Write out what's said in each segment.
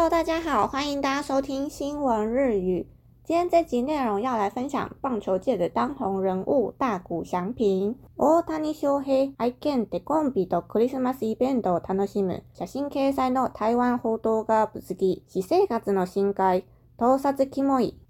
Hello，大家好，欢迎大家收听新闻日语。今天这集内容要来分享棒球界的当红人物大谷翔平。大谷翔平愛犬テコンビとクリスマスイベントを楽しむ。写真掲載の台湾報道が物議。私生活の新解。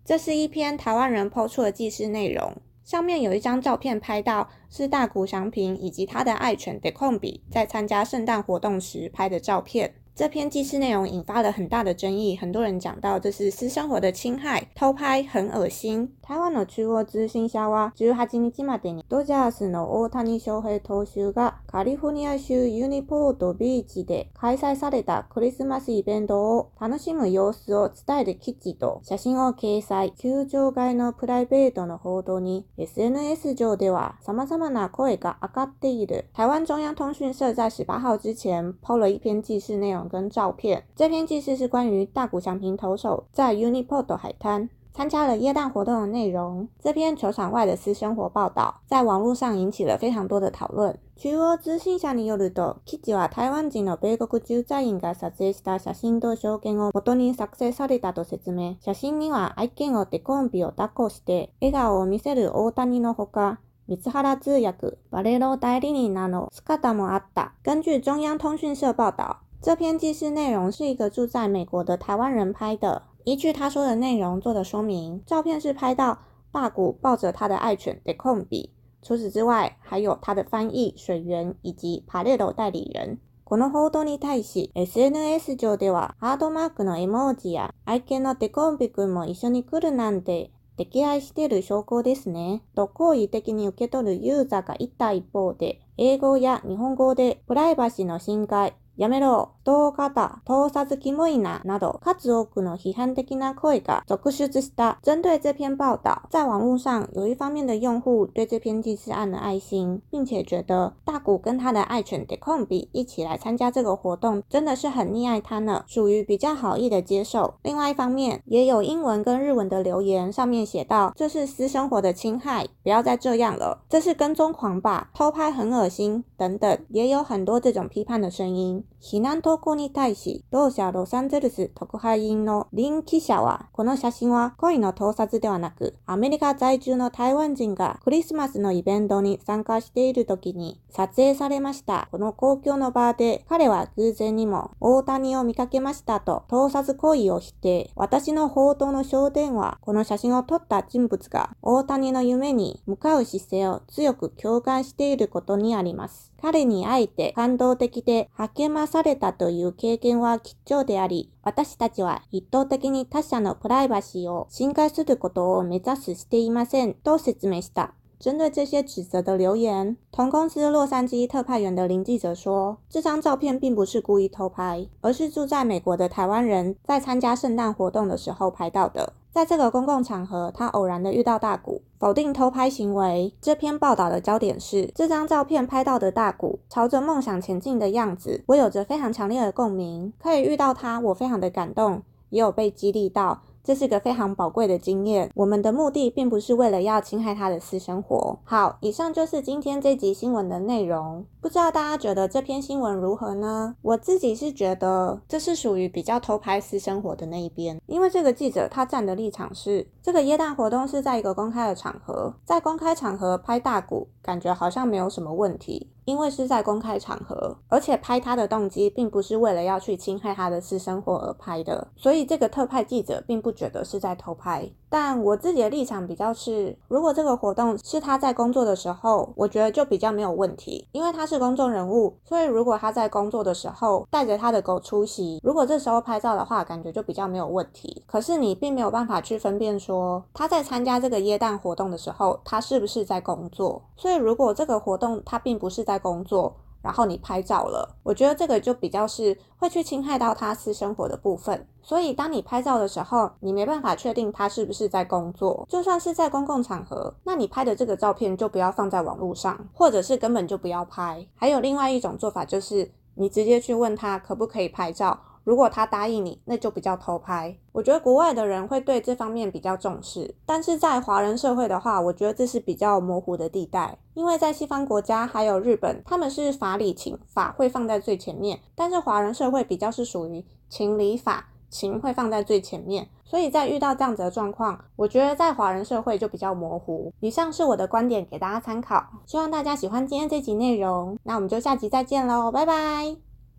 这是一篇台湾人 PO 出的记事内容，上面有一张照片，拍到是大谷翔平以及他的爱犬テコンビ在参加圣诞活动时拍的照片。这篇记事内容引发了很大的争议，很多人讲到这是私生活的侵害，偷拍很恶心。台湾の中央通信社は18日までにドジャースの大谷翔平投手がカリフォルニア州ユニポートビーチで開催されたクリスマスイベントを楽しむ様子を伝える記事と写真を掲載。球場外のプライベートの報道に SNS 上では様々な声が上がっている。台湾中央通讯社在18号之前抛了一篇记事内容。跟照片。这篇记事是关于大谷翔平投手在 Uniport 海滩。参加了耶诞活动的内容，这篇球场外的私生活报道在网络上引起了非常多的讨论。中央通信社によると、記事は台湾人の米国駐在員が撮影した写真と証言を元に作成されたと説明、写真には愛犬を手コンビを抱っこして笑顔を見せる大谷のほか、三原通訳、バレロ代理人など姿もあった。根据中央通信社报道。这篇记事内容是一个住在美国的台湾人拍的，依据他说的内容做的说明。照片是拍到霸谷抱着他的爱犬 d e c o m b 除此之外，还有他的翻译、水源以及パレロ代理人。この報道に対し、SNS 上ではハードマークの絵文字や愛犬のデコンビ君も一緒に来るなんて溺愛してる証拠ですね。と好意的に受け取るユーザーがいた一方で、英語や日本語でプライバシーの侵害やめろ、どうかた、調査付きもいななど、数多くの批判的な声が続出した。针对这篇报道，在网络上有一方面的用户对这篇纪事案的爱心，并且觉得大谷跟他的爱犬 d e c 德空比一起来参加这个活动，真的是很溺爱他呢，属于比较好意的接受。另外一方面，也有英文跟日文的留言，上面写道：“这是私生活的侵害，不要再这样了，这是跟踪狂吧，偷拍很恶心”等等，也有很多这种批判的声音。避難投稿に対し、同社ロサンゼルス特派員の林記者は、この写真は恋の盗撮ではなく、アメリカ在住の台湾人がクリスマスのイベントに参加している時に撮影されました。この公共の場で彼は偶然にも大谷を見かけましたと盗撮行為を否定。私の報道の焦点は、この写真を撮った人物が大谷の夢に向かう姿勢を強く共感していることにあります。彼に会えて感動的で励まされたという経験は貴重であり、私たちは一方的に他者のプライバシーを侵害することを目指すしていませんと説明した。针对这些指责的留言，同公司洛杉矶特派员的林记者说：“这张照片并不是故意偷拍，而是住在美国的台湾人在参加圣诞活动的时候拍到的。在这个公共场合，他偶然的遇到大谷，否定偷拍行为。”这篇报道的焦点是这张照片拍到的大谷朝着梦想前进的样子，我有着非常强烈的共鸣。可以遇到他，我非常的感动，也有被激励到。这是个非常宝贵的经验。我们的目的并不是为了要侵害他的私生活。好，以上就是今天这集新闻的内容。不知道大家觉得这篇新闻如何呢？我自己是觉得这是属于比较偷拍私生活的那一边，因为这个记者他站的立场是，这个耶诞活动是在一个公开的场合，在公开场合拍大鼓，感觉好像没有什么问题，因为是在公开场合，而且拍他的动机并不是为了要去侵害他的私生活而拍的，所以这个特派记者并不觉得是在偷拍。但我自己的立场比较是，如果这个活动是他在工作的时候，我觉得就比较没有问题，因为他。是公众人物，所以如果他在工作的时候带着他的狗出席，如果这时候拍照的话，感觉就比较没有问题。可是你并没有办法去分辨说他在参加这个耶诞活动的时候，他是不是在工作。所以如果这个活动他并不是在工作，然后你拍照了，我觉得这个就比较是会去侵害到他私生活的部分。所以当你拍照的时候，你没办法确定他是不是在工作，就算是在公共场合，那你拍的这个照片就不要放在网络上，或者是根本就不要拍。还有另外一种做法，就是你直接去问他可不可以拍照。如果他答应你，那就比较偷拍。我觉得国外的人会对这方面比较重视，但是在华人社会的话，我觉得这是比较模糊的地带。因为在西方国家还有日本，他们是法理情，法会放在最前面，但是华人社会比较是属于情理法，情会放在最前面。所以在遇到这样子的状况，我觉得在华人社会就比较模糊。以上是我的观点，给大家参考。希望大家喜欢今天这集内容，那我们就下集再见喽，拜拜。